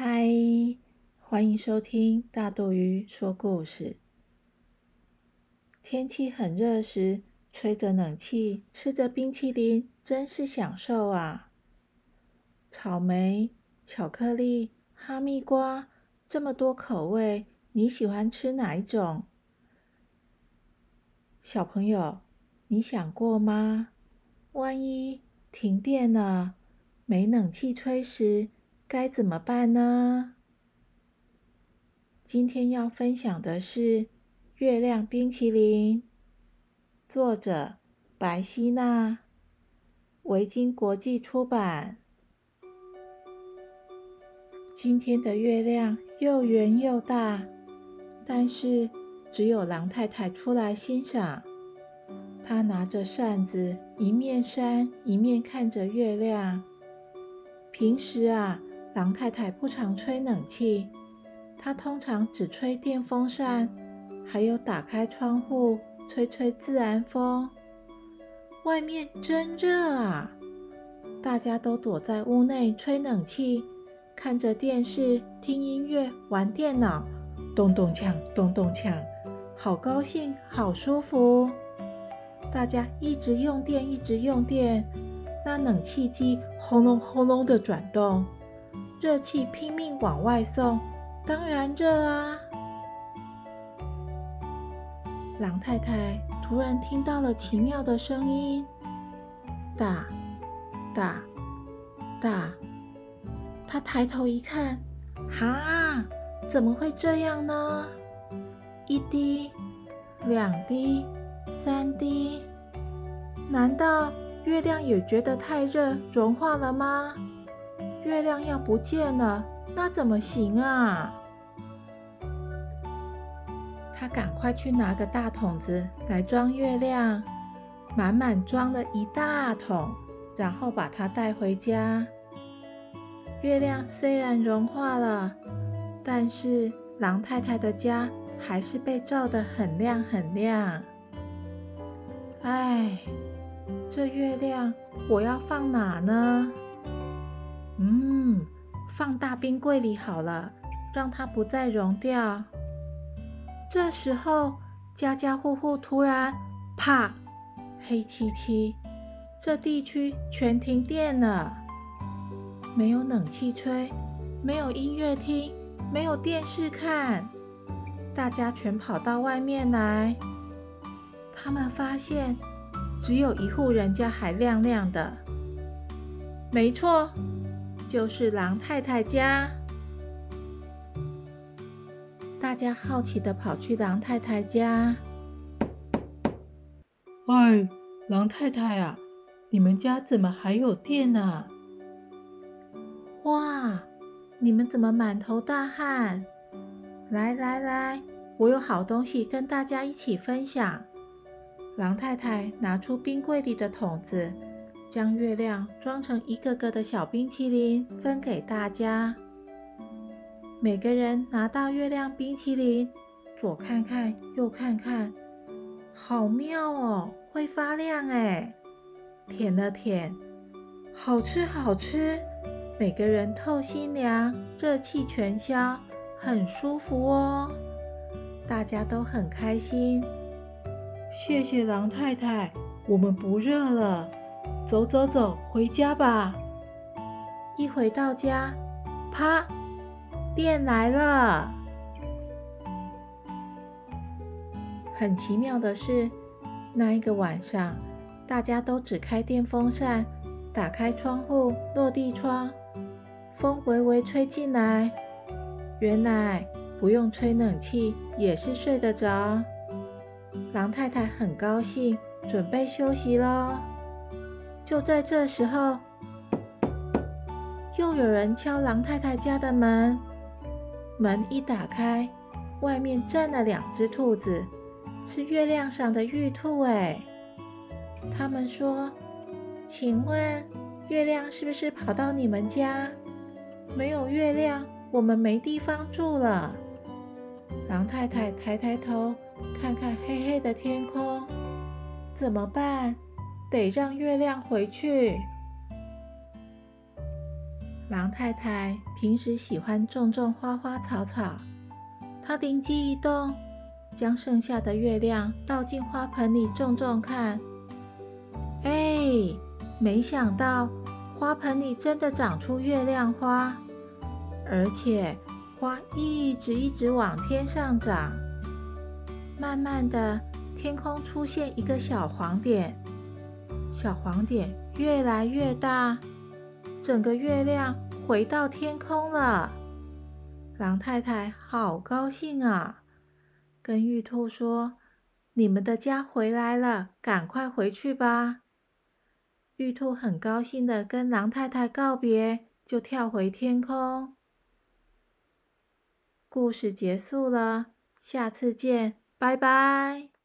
嗨，欢迎收听大肚鱼说故事。天气很热时，吹着冷气，吃着冰淇淋，真是享受啊！草莓、巧克力、哈密瓜，这么多口味，你喜欢吃哪一种？小朋友，你想过吗？万一停电了，没冷气吹时，该怎么办呢？今天要分享的是《月亮冰淇淋》，作者白希娜，维京国际出版。今天的月亮又圆又大，但是。只有狼太太出来欣赏，她拿着扇子，一面扇一面看着月亮。平时啊，狼太太不常吹冷气，她通常只吹电风扇，还有打开窗户吹吹自然风。外面真热啊，大家都躲在屋内吹冷气，看着电视，听音乐，玩电脑，咚咚锵，咚咚锵。好高兴，好舒服！大家一直用电，一直用电，那冷气机轰隆轰隆的转动，热气拼命往外送，当然热啊！狼太太突然听到了奇妙的声音，哒哒哒！她抬头一看，哈，怎么会这样呢？一滴，两滴，三滴，难道月亮也觉得太热融化了吗？月亮要不见了，那怎么行啊？他赶快去拿个大桶子来装月亮，满满装了一大桶，然后把它带回家。月亮虽然融化了，但是狼太太的家。还是被照得很亮很亮。哎，这月亮我要放哪呢？嗯，放大冰柜里好了，让它不再融掉。这时候，家家户户突然啪，黑漆漆，这地区全停电了，没有冷气吹，没有音乐听，没有电视看。大家全跑到外面来，他们发现只有一户人家还亮亮的。没错，就是狼太太家。大家好奇的跑去狼太太家。喂，狼太太啊，你们家怎么还有电呢？哇，你们怎么满头大汗？来来来，我有好东西跟大家一起分享。狼太太拿出冰柜里的桶子，将月亮装成一个个的小冰淇淋，分给大家。每个人拿到月亮冰淇淋，左看看，右看看，好妙哦，会发亮哎！舔了舔，好吃好吃，每个人透心凉，热气全消。很舒服哦，大家都很开心。谢谢狼太太，我们不热了。走走走，回家吧。一回到家，啪，电来了。很奇妙的是，那一个晚上，大家都只开电风扇，打开窗户，落地窗，风微微吹进来。原来不用吹冷气也是睡得着。狼太太很高兴，准备休息喽。就在这时候，又有人敲狼太太家的门。门一打开，外面站了两只兔子，是月亮上的玉兔哎。他们说：“请问月亮是不是跑到你们家？没有月亮。”我们没地方住了。狼太太抬抬头，看看黑黑的天空，怎么办？得让月亮回去。狼太太平时喜欢种种花花草草，他灵机一动，将剩下的月亮倒进花盆里种种看。哎，没想到花盆里真的长出月亮花，而且花一直一直往天上长。慢慢的，天空出现一个小黄点，小黄点越来越大，整个月亮回到天空了。狼太太好高兴啊，跟玉兔说：“你们的家回来了，赶快回去吧。”玉兔很高兴的跟狼太太告别，就跳回天空。故事结束了，下次见，拜拜。